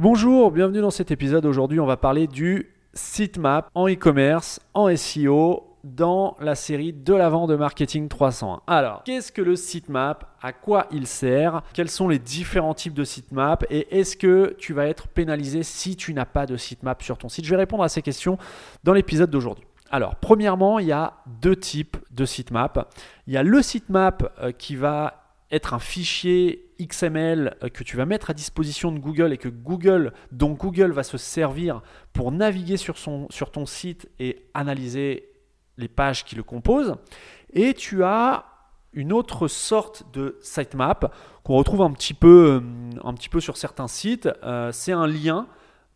Bonjour, bienvenue dans cet épisode. Aujourd'hui, on va parler du sitemap en e-commerce, en SEO, dans la série de l'avant de Marketing 301. Alors, qu'est-ce que le sitemap? À quoi il sert? Quels sont les différents types de sitemap? Et est-ce que tu vas être pénalisé si tu n'as pas de sitemap sur ton site? Je vais répondre à ces questions dans l'épisode d'aujourd'hui. Alors, premièrement, il y a deux types de sitemap. Il y a le sitemap euh, qui va être un fichier XML euh, que tu vas mettre à disposition de Google et que Google, dont Google va se servir pour naviguer sur, son, sur ton site et analyser les pages qui le composent. Et tu as une autre sorte de sitemap qu'on retrouve un petit peu, euh, un petit peu sur certains sites. Euh, c'est un lien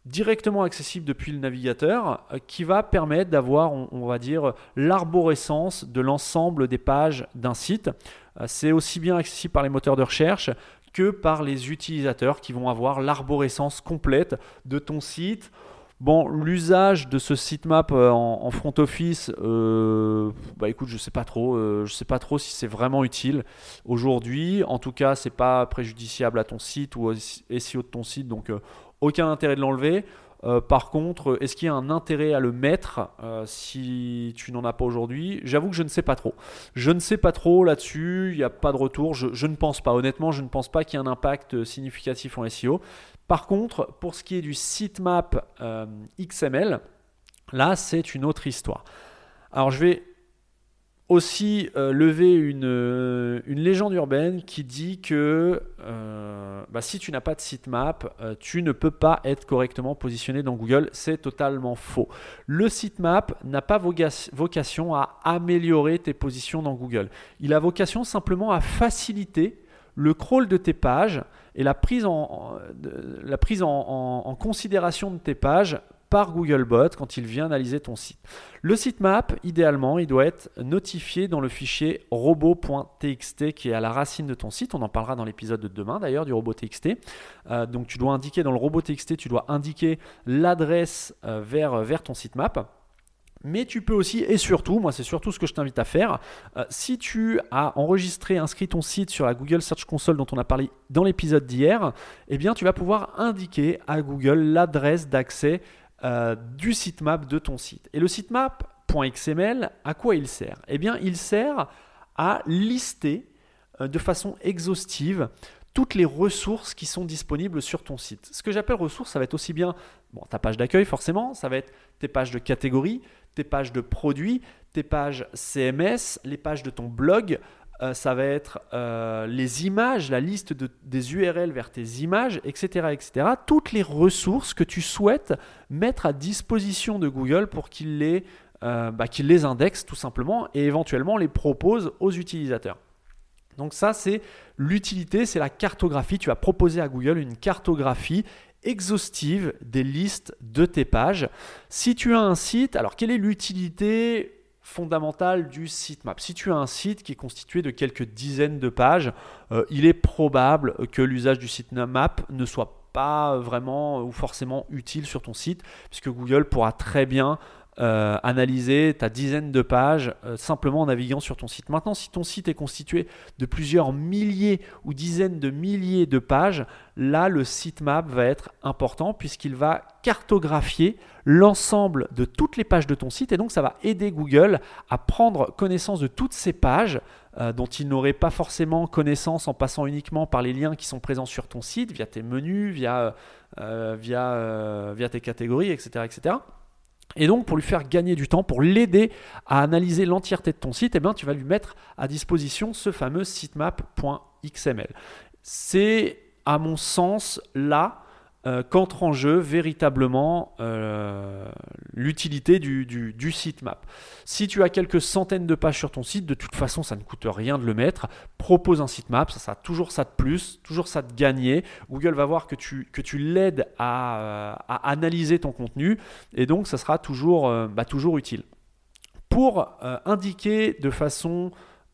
directement accessible depuis le navigateur qui va permettre d'avoir, on, va dire, l'arborescence de l'ensemble des pages d'un site. Euh, c'est aussi bien accessible par les moteurs de recherche que par les utilisateurs qui vont avoir l'arborescence complète de ton site. Bon, l'usage de ce sitemap euh, en, front office, euh, bah écoute, je sais sais pas trop si c'est vraiment utile aujourd'hui. En tout cas, c'est pas préjudiciable à ton site ou au SEO de ton site, donc aucun intérêt de l'enlever. Euh, par contre, est-ce qu'il y a un intérêt à le mettre euh, si tu n'en as pas aujourd'hui? J'avoue que je ne sais pas trop. Je ne sais pas trop là-dessus, il n'y a pas de retour. Je, ne pense pas, honnêtement, je ne pense pas qu'il y ait un impact significatif en SEO. Par contre, pour ce qui est du sitemap euh, XML, là, c'est une autre histoire. Alors, je vais aussi euh, lever une, euh, légende urbaine qui dit que euh, bah, si tu n'as pas de sitemap, tu ne peux pas être correctement positionné dans Google. C'est totalement faux. Le sitemap n'a pas vocation à améliorer tes positions dans Google. Il a vocation simplement à faciliter le crawl de tes pages et la prise en considération de tes pages par Googlebot quand il vient analyser ton site. Le sitemap, idéalement, il doit être notifié dans le fichier robot.txt qui est à la racine de ton site. On en parlera dans l'épisode de demain d'ailleurs du robot.txt. Euh, donc tu dois indiquer dans le robot.txt, tu dois indiquer l'adresse euh, vers, vers ton sitemap. Mais tu peux aussi, et surtout, moi c'est surtout ce que je t'invite à faire, euh, si tu as enregistré, inscrit ton site sur la Google Search Console dont on a parlé dans l'épisode d'hier, eh bien tu vas pouvoir indiquer à Google l'adresse d'accès euh, du sitemap de ton site. Et le sitemap.xml, à quoi il sert? Eh bien, il sert à lister euh, de façon exhaustive toutes les ressources qui sont disponibles sur ton site. Ce que j'appelle ressources, ça va être aussi bien bon, ta page d'accueil forcément, ça va être tes pages de catégorie, tes pages de produits, tes pages CMS, les pages de ton blog, euh, ça va être euh, les images, la liste des URL vers tes images, etc., etc. Toutes les ressources que tu souhaites mettre à disposition de Google pour qu'il les, euh, bah, les indexe tout simplement et éventuellement les propose aux utilisateurs. Donc ça, c'est l'utilité, c'est la cartographie. Tu vas proposer à Google une cartographie exhaustive des listes de tes pages. Si tu as un site, alors quelle est l'utilité fondamentale du sitemap. Si tu as un site qui est constitué de quelques dizaines de pages, euh, il est probable que l'usage du sitemap ne soit pas vraiment ou forcément utile sur ton site, puisque Google pourra très bien euh, analyser ta dizaine de pages euh, simplement en naviguant sur ton site. Maintenant, si ton site est constitué de plusieurs milliers ou dizaines de milliers de pages, là, le sitemap va être important puisqu'il va cartographier l'ensemble de toutes les pages de ton site et donc ça va aider Google à prendre connaissance de toutes ces pages euh, dont il n'aurait pas forcément connaissance en passant uniquement par les liens qui sont présents sur ton site, via tes menus, via, via, via tes catégories, etc. etc. Et donc, pour lui faire gagner du temps, pour l'aider à analyser l'entièreté de ton site, eh bien, tu vas lui mettre à disposition ce fameux sitemap.xml. C'est, à mon sens, là euh, qu'entre en jeu véritablement euh, l'utilité du, du, sitemap. Si tu as quelques centaines de pages sur ton site, de toute façon, ça ne coûte rien de le mettre. Propose un sitemap, ça sera toujours ça de plus, toujours ça de gagner. Google va voir que tu, l'aides à, euh, à, analyser ton contenu et donc ça sera toujours, bah, toujours utile. Pour indiquer de façon,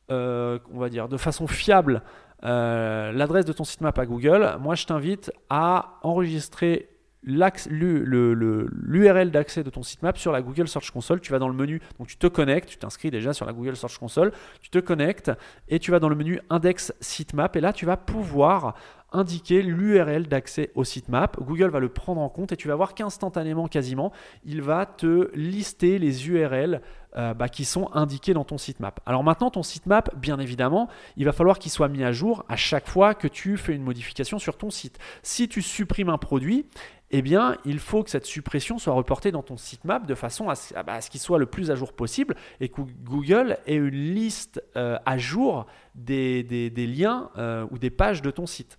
de façon fiable euh, l'adresse de ton sitemap à Google, moi je t'invite à enregistrer l'URL d'accès de ton sitemap sur la Google Search Console. Tu vas dans le menu, donc tu te connectes, tu t'inscris déjà sur la Google Search Console, tu te connectes et tu vas dans le menu Index Sitemap et là tu vas pouvoir indiquer l'URL d'accès au sitemap. Google va le prendre en compte et tu vas voir qu'instantanément, quasiment, il va te lister les URL euh, bah, qui sont indiqués dans ton sitemap. Alors maintenant, ton sitemap, bien évidemment, il va falloir qu'il soit mis à jour à chaque fois que tu fais une modification sur ton site. Si tu supprimes un produit, eh bien, il faut que cette suppression soit reportée dans ton sitemap de façon à ce, bah, qu'il soit le plus à jour possible et que Google ait une liste euh, à jour des, liens euh, ou des pages de ton site.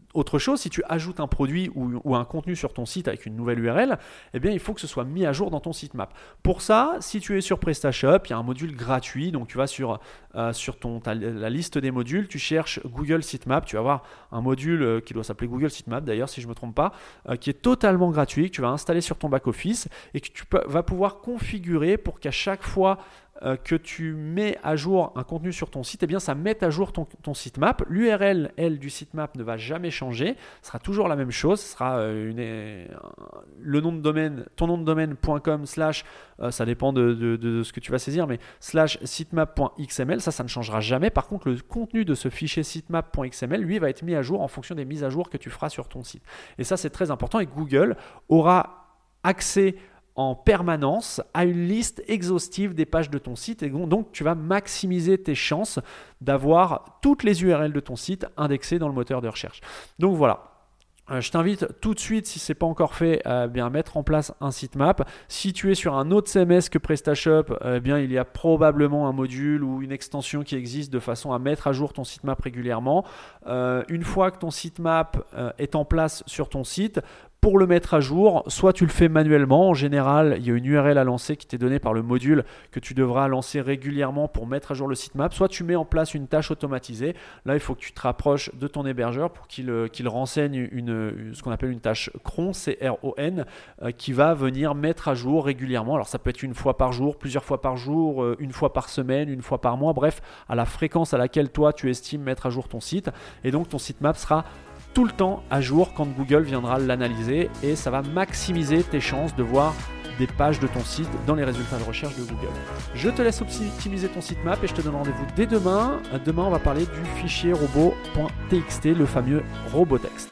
autre chose, si tu ajoutes un produit ou, un contenu sur ton site avec une nouvelle URL, eh bien, il faut que ce soit mis à jour dans ton sitemap. Pour ça, si tu es sur PrestaShop, il y a un module gratuit. Donc, tu vas sur, euh, sur ton, la liste des modules, tu cherches Google Sitemap. Tu vas avoir un module euh, qui doit s'appeler Google Sitemap, d'ailleurs, si je ne me trompe pas, qui est totalement gratuit, que tu vas installer sur ton back-office et que tu vas pouvoir configurer pour qu'à chaque fois euh, que tu mets à jour un contenu sur ton site, eh bien ça met à jour ton, ton sitemap. L'URL, elle, du sitemap ne va jamais changer, ce sera toujours la même chose, ce sera euh, euh, le nom de domaine, ton nom de domaine.com slash, ça dépend de, ce que tu vas saisir, mais slash sitemap.xml, ça, ça ne changera jamais. Par contre, le contenu de ce fichier sitemap.xml, lui, va être mis à jour en fonction des mises à jour que tu feras sur ton site. Et ça, c'est très important et Google aura accès en permanence à une liste exhaustive des pages de ton site et donc tu vas maximiser tes chances d'avoir toutes les URL de ton site indexées dans le moteur de recherche. Donc voilà, euh, je t'invite tout de suite, si ce n'est pas encore fait, à bien mettre en place un sitemap. Si tu es sur un autre CMS que PrestaShop, eh bien, il y a probablement un module ou une extension qui existe de façon à mettre à jour ton sitemap régulièrement. Euh, une fois que ton sitemap euh, est en place sur ton site, pour le mettre à jour, soit tu le fais manuellement, en général, il y a une URL à lancer qui t'est donnée par le module que tu devras lancer régulièrement pour mettre à jour le sitemap, soit tu mets en place une tâche automatisée. Là, il faut que tu te rapproches de ton hébergeur pour qu'il euh, renseigne ce qu'on appelle une tâche cron, C-R-O-N, euh, qui va venir mettre à jour régulièrement. Alors ça peut être une fois par jour, plusieurs fois par jour, euh, une fois par semaine, une fois par mois, bref, à la fréquence à laquelle toi tu estimes mettre à jour ton site. Et donc ton sitemap sera tout le temps à jour quand Google viendra l'analyser et ça va maximiser tes chances de voir des pages de ton site dans les résultats de recherche de Google. Je te laisse optimiser ton sitemap et je te donne rendez-vous dès demain. Demain, on va parler du fichier robot.txt, le fameux robotext.